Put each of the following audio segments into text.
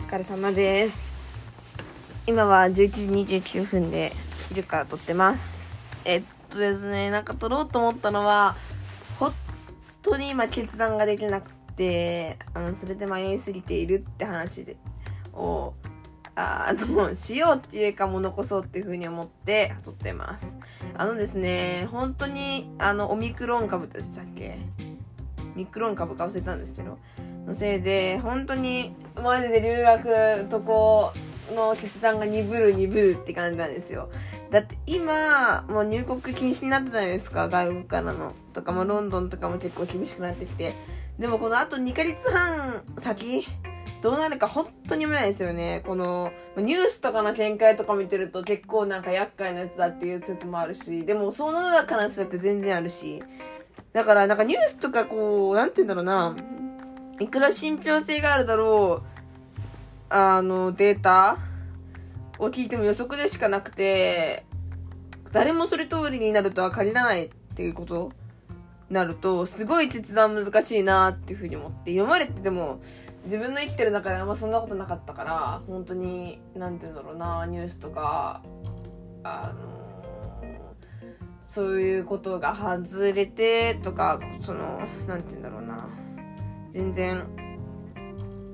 疲れ様です。今は11時29分で昼から撮ってます。えっとですねなんか撮ろうと思ったのは本当に今決断ができなくてあのそれで迷いすぎているって話でをあの、しようっていうかも残そうっていう風に思って撮ってます。あのですね、本当に、あの、オミクロン株でしたっけ？ミクロン株か忘れたんですけど、のせいで、本当に、マジで留学とこの決断が鈍る鈍るって感じなんですよ。だって今、もう入国禁止になったじゃないですか、外国からの。とか、もロンドンとかも結構厳しくなってきて。でもこのあと2ヶ月半先、どうなるか本当に読めないですよね。この、ニュースとかの見解とか見てると結構なんか厄介なやつだっていう説もあるし、でもその中の説って全然あるし、だからなんかニュースとかこう、なんて言うんだろうな、いくら信憑性があるだろう、あの、データを聞いても予測でしかなくて、誰もそれ通りになるとは限らないっていうことなると、すごい決断難しいなっていうふうに思って、読まれてても、自分の生きてる中であんまそんなことなかったから、本当に、なんて言うんだろうな、ニュースとか、あのそういうことが外れてとか、その、なんて言うんだろうな、全然、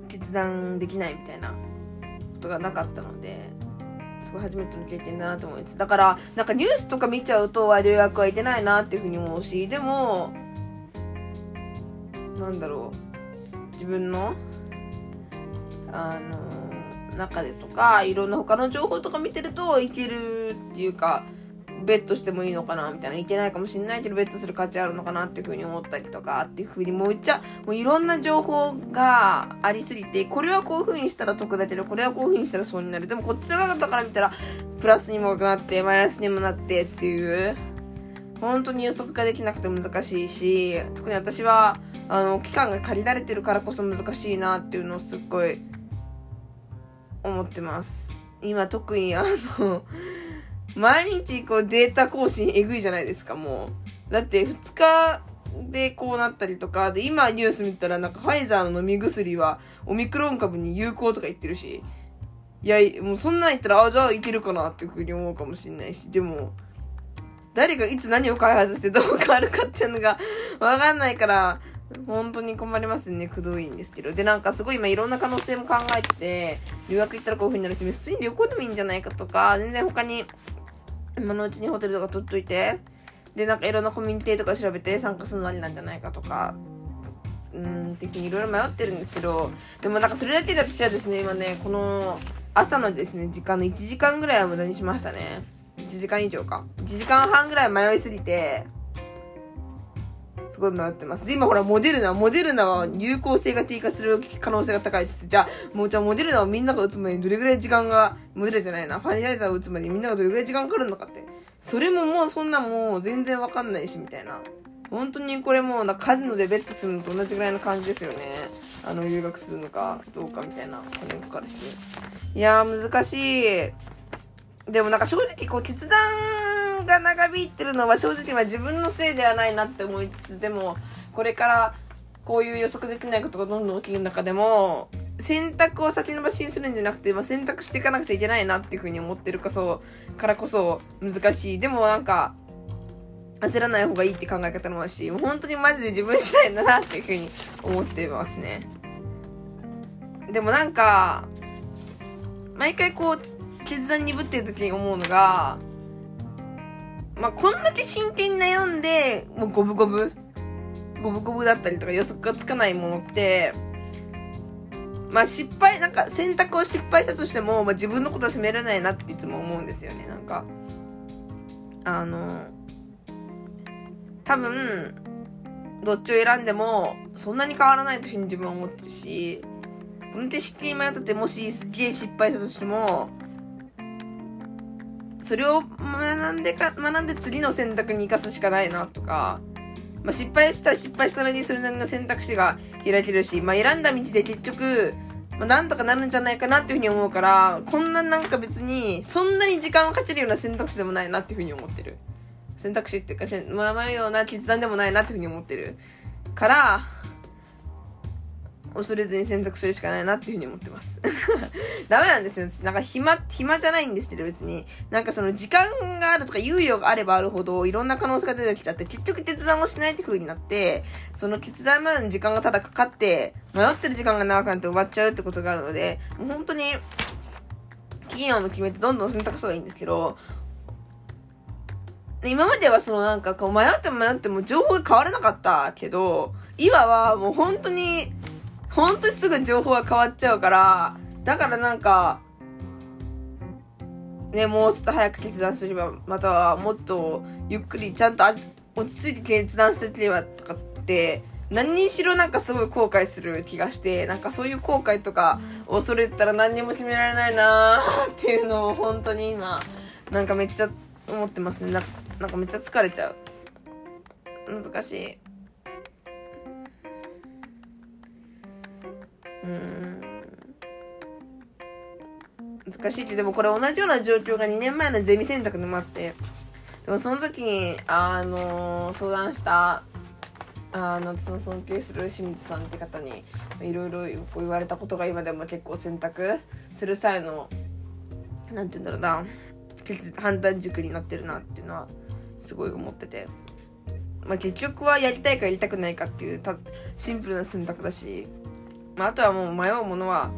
決断できないみたいなことがなかったので、すごい初めての経験だなと思います。だから、なんかニュースとか見ちゃうと、留学は行けないなっていうふうに思うし、でも、なんだろう、自分の、あの、中でとか、いろんな他の情報とか見てると、いけるっていうか、ベッドしてもいいのかなみたいな。いけないかもしんないけど、ベッドする価値あるのかなっていうふうに思ったりとか、っていうふうに、もういっちゃ、もういろんな情報がありすぎて、これはこういうふうにしたら得だけど、これはこういうふうにしたら損になる。でもこっちの側から見たら、プラスにもなって、マイナスにもなってっていう、本当に予測ができなくて難しいし、特に私は、あの、期間が借りられてるからこそ難しいなっていうのをすっごい思ってます。今特にあの毎日こうデータ更新えぐいじゃないですか、もう。だって2日でこうなったりとか、で、今ニュース見たらなんかファイザーの飲み薬はオミクロン株に有効とか言ってるし、いや、もうそんなん言ったら、あ、じゃあいけるかなっていうふうに思うかもしんないし、でも、誰がいつ何を開発してどう変わるかっていうのが わかんないから、本当に困りますね。くどいんですけど。で、なんかすごい今いろんな可能性も考えてて、留学行ったらこういう風になるし、普通に旅行でもいいんじゃないかとか、全然他に、今のうちにホテルとか取っといて、で、なんかいろんなコミュニティとか調べて参加するのありなんじゃないかとか、うん、的にいろいろ迷ってるんですけど、でもなんかそれだけで私はですね、今ね、この朝のですね、時間の1時間ぐらいは無駄にしましたね。1時間以上か。1時間半ぐらい迷いすぎて、すごい迷ってます。で、今ほら、モデルナ、モデルナは有効性が低下する可能性が高いって言って、じゃあ、もうじゃあモデルナをみんなが打つまでにどれぐらい時間が、モデルじゃないな、ファイザーを打つまでにみんながどれぐらい時間かかるのかって。それももうそんなもう全然わかんないし、みたいな。本当にこれもう、なカジノでベットするのと同じぐらいの感じですよね。あの、留学するのかどうかみたいな金かかるし。いやー、難しい。でもなんか正直こう決断が長引いてるのは正直は自分のせいではないなって思いつつ、でも、これからこういう予測できないことがどんどん起きる中でも、選択を先延ばしにするんじゃなくて、まあ、選択していかなくちゃいけないなっていうふうに思ってるかそう、からこそ難しい。でもなんか、焦らない方がいいって考え方もあるし、もう本当にマジで自分したいんだなっていうふうに思ってますね。でもなんか、毎回こう、決断鈍ってる時に思うのが、まあ、こんだけ真剣に悩んで、もう五分五分、五分五分だったりとか予測がつかないものって、まあ失敗、なんか選択を失敗したとしても、まあ自分のことは責められないなっていつも思うんですよね、なんか。あの、多分、どっちを選んでも、そんなに変わらないというふうに自分は思ってるし、この手式に迷ってて、もしすげえ失敗したとしても、それを学んでか、学んで次の選択に生かすしかないなとか、まあ、失敗したら失敗したらにそれなりの選択肢が開けるし、まあ、選んだ道で結局、まあ、なんとかなるんじゃないかなっていうふうに思うから、こんななんか別に、そんなに時間をかけるような選択肢でもないなっていうふうに思ってる。選択肢っていうか、まあ、迷うような決断でもないなっていうふうに思ってる。から、恐れずに選択するしかないなっていうふうに思ってます。ダメなんですよ。なんか暇、暇じゃないんですけど別に。なんかその時間があるとか猶予があればあるほどいろんな可能性が出てきちゃって結局決断をしないって風になって、その決断までの時間がただかかって、迷ってる時間が長くなって終わっちゃうってことがあるので、もう本当に、期限を決めてどんどん選択した方がいいんですけど、今まではそのなんかこう迷っても迷っても情報が変わらなかったけど、今はもう本当に、本当にすぐ情報が変わっちゃうから、だからなんか、ね、もうちょっと早く決断すれば、またはもっとゆっくりちゃんと落ち着いて決断してればとかって、何にしろなんかすごい後悔する気がして、なんかそういう後悔とか恐れたら何にも決められないなーっていうのを本当に今、なんかめっちゃ思ってますね。ななんかめっちゃ疲れちゃう。難しい。うん。難しいって、でもこれ同じような状況が2年前のゼミ選択でもあって、でもその時に、あの相談した、あの、私の尊敬する清水さんって方に、いろいろ言われたことが今でも結構選択する際の、なんて言うんだろうな、判断軸になってるなっていうのは、すごい思ってて。まあ、結局はやりたいかやりたくないかっていうたシンプルな選択だし、まあ、あとはもう迷うものは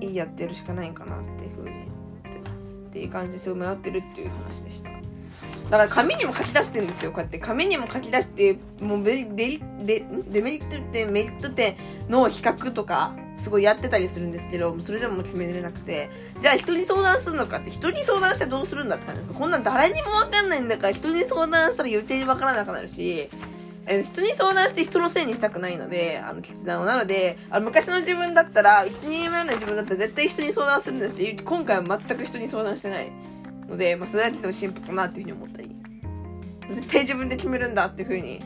いいやってやるしかないんかなっていうふうに思ってます。っていう感じですごい迷ってるっていう話でした。だから紙にも書き出してるんですよこうやって。紙にも書き出してもうデデリデデメリット点メリット点の比較とかすごいやってたりするんですけどそれでも決めれなくて。じゃあ人に相談するのかって人に相談してどうするんだって感じです。こんなん誰にも分かんないんだから人に相談したら余計に分からなくなるしえ人に相談して人のせいにしたくないので、あの、決断を。なので、あの昔の自分だったら、1年前の自分だったら絶対人に相談するんですけど、今回は全く人に相談してないので、まあ、それだけでも進歩かなっていうふうに思ったり。絶対自分で決めるんだっていうふうに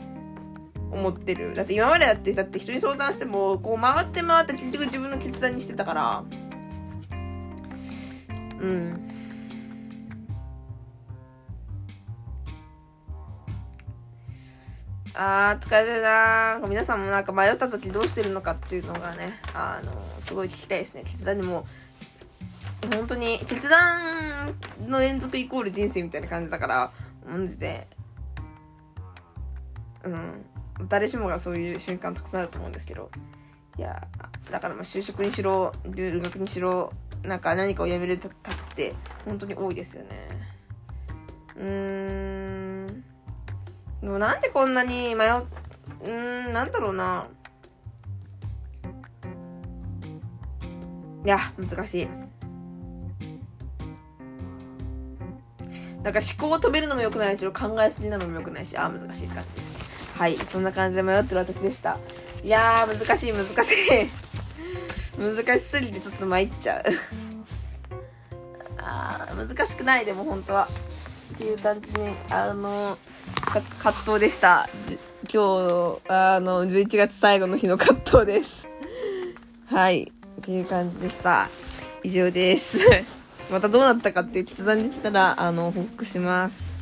思ってる。だって今までだって、だって人に相談しても、こう回って回って結局自分の決断にしてたから、うん。あー疲れるなー皆さんもなんか迷った時どうしてるのかっていうのがね。あのすごい聞きたいですね。決断でも本当に決断の連続イコール人生みたいな感じだからマジでうん誰しもがそういう瞬間たくさんあると思うんですけど。いやだからまあ就職にしろ留学にしろなんか何かをやめる立つって本当に多いですよね。うーん。でもなんでこんなに迷う、うん、なんだろうな。いや、難しい。なんか思考を止めるのも良くないけど考えすぎなのも良くないし、あー難しいって感じです。はい、そんな感じで迷ってる私でした。いやー、難しい、難しい。難しすぎてちょっと参っちゃう。あー、難しくない、でも本当は。っていう感じに、あの葛藤でした。今日、あの、11月最後の日の葛藤です。はい。っていう感じでした。以上です。またどうなったかっていう決断できたら、あの、報告します。